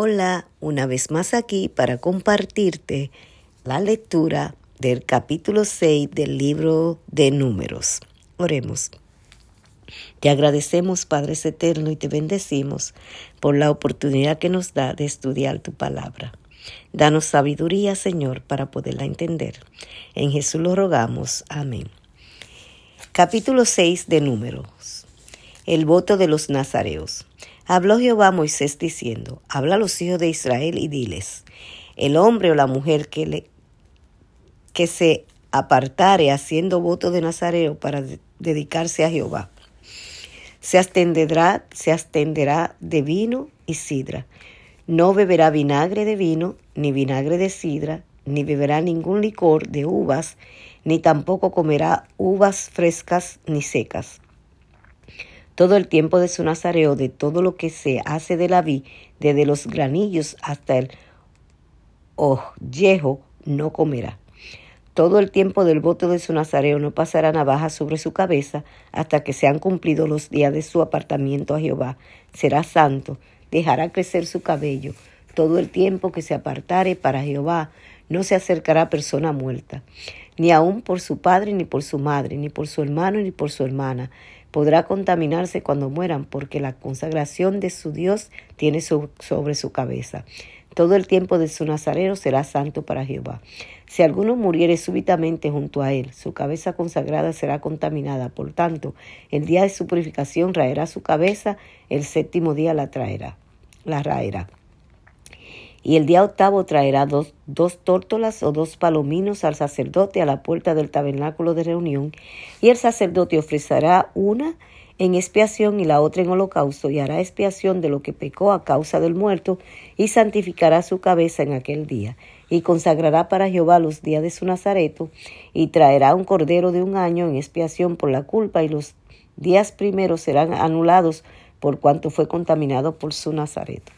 Hola, una vez más aquí para compartirte la lectura del capítulo 6 del libro de números. Oremos. Te agradecemos, Padre Eterno, y te bendecimos por la oportunidad que nos da de estudiar tu palabra. Danos sabiduría, Señor, para poderla entender. En Jesús lo rogamos. Amén. Capítulo 6 de Números. El voto de los nazareos. Habló Jehová a Moisés diciendo, habla a los hijos de Israel y diles, el hombre o la mujer que, le, que se apartare haciendo voto de nazareo para dedicarse a Jehová, se abstenderá, se de vino y sidra. No beberá vinagre de vino, ni vinagre de sidra, ni beberá ningún licor de uvas, ni tampoco comerá uvas frescas ni secas todo el tiempo de su nazareo, de todo lo que se hace de la vid, desde los granillos hasta el ollejo, no comerá. Todo el tiempo del voto de su nazareo no pasará navaja sobre su cabeza hasta que sean cumplidos los días de su apartamiento a Jehová. Será santo, dejará crecer su cabello. Todo el tiempo que se apartare para Jehová no se acercará persona muerta, ni aun por su padre, ni por su madre, ni por su hermano, ni por su hermana podrá contaminarse cuando mueran, porque la consagración de su Dios tiene sobre su cabeza. Todo el tiempo de su nazareo será santo para Jehová. Si alguno muriere súbitamente junto a él, su cabeza consagrada será contaminada. Por tanto, el día de su purificación raerá su cabeza, el séptimo día la traerá, la raerá. Y el día octavo traerá dos, dos tórtolas o dos palominos al sacerdote a la puerta del tabernáculo de reunión, y el sacerdote ofrecerá una en expiación y la otra en holocausto, y hará expiación de lo que pecó a causa del muerto, y santificará su cabeza en aquel día, y consagrará para Jehová los días de su nazareto, y traerá un cordero de un año en expiación por la culpa, y los días primeros serán anulados por cuanto fue contaminado por su nazareto.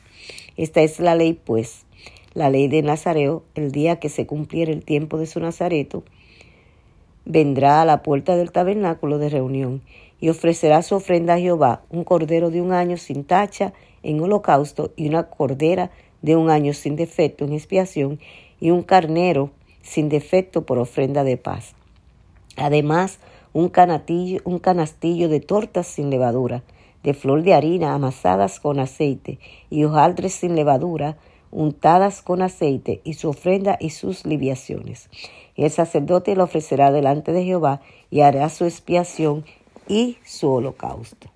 Esta es la ley, pues, la ley de Nazareo, el día que se cumpliera el tiempo de su nazareto, vendrá a la puerta del tabernáculo de reunión y ofrecerá su ofrenda a Jehová, un cordero de un año sin tacha en holocausto y una cordera de un año sin defecto en expiación y un carnero sin defecto por ofrenda de paz. Además, un, un canastillo de tortas sin levadura, de flor de harina amasadas con aceite y hojaldres sin levadura untadas con aceite y su ofrenda y sus libiaciones. Y el sacerdote lo ofrecerá delante de Jehová y hará su expiación y su holocausto.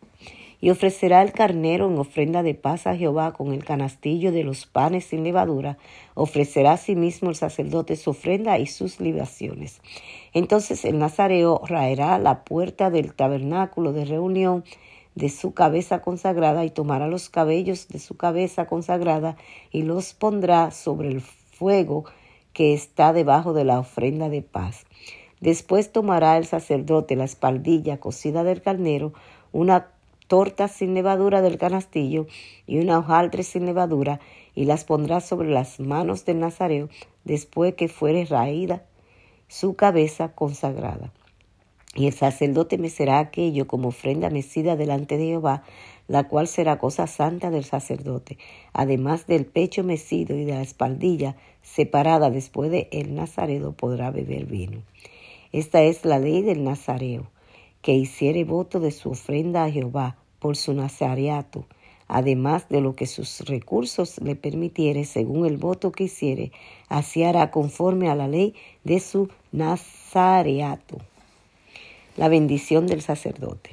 Y ofrecerá el carnero en ofrenda de paz a Jehová con el canastillo de los panes sin levadura. Ofrecerá a sí el sacerdote su ofrenda y sus libaciones. Entonces el nazareo raerá la puerta del tabernáculo de reunión de su cabeza consagrada y tomará los cabellos de su cabeza consagrada y los pondrá sobre el fuego que está debajo de la ofrenda de paz. Después tomará el sacerdote la espaldilla cocida del carnero, una torta sin levadura del canastillo y una hojaldre sin levadura, y las pondrá sobre las manos del nazareo después que fuere raída su cabeza consagrada. Y el sacerdote me será aquello como ofrenda mecida delante de Jehová, la cual será cosa santa del sacerdote, además del pecho mecido y de la espaldilla separada después de el nazareo podrá beber vino. Esta es la ley del nazareo, que hiciere voto de su ofrenda a Jehová por su nazareato, además de lo que sus recursos le permitiere según el voto que hiciere, así hará conforme a la ley de su nazareato la bendición del sacerdote.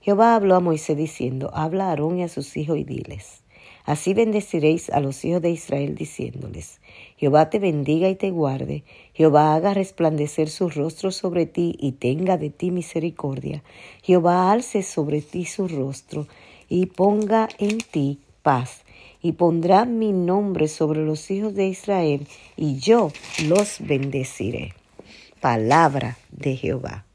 Jehová habló a Moisés diciendo, habla a Aarón y a sus hijos y diles, así bendeciréis a los hijos de Israel diciéndoles, Jehová te bendiga y te guarde, Jehová haga resplandecer su rostro sobre ti y tenga de ti misericordia, Jehová alce sobre ti su rostro y ponga en ti paz y pondrá mi nombre sobre los hijos de Israel, y yo los bendeciré. Palabra de Jehová.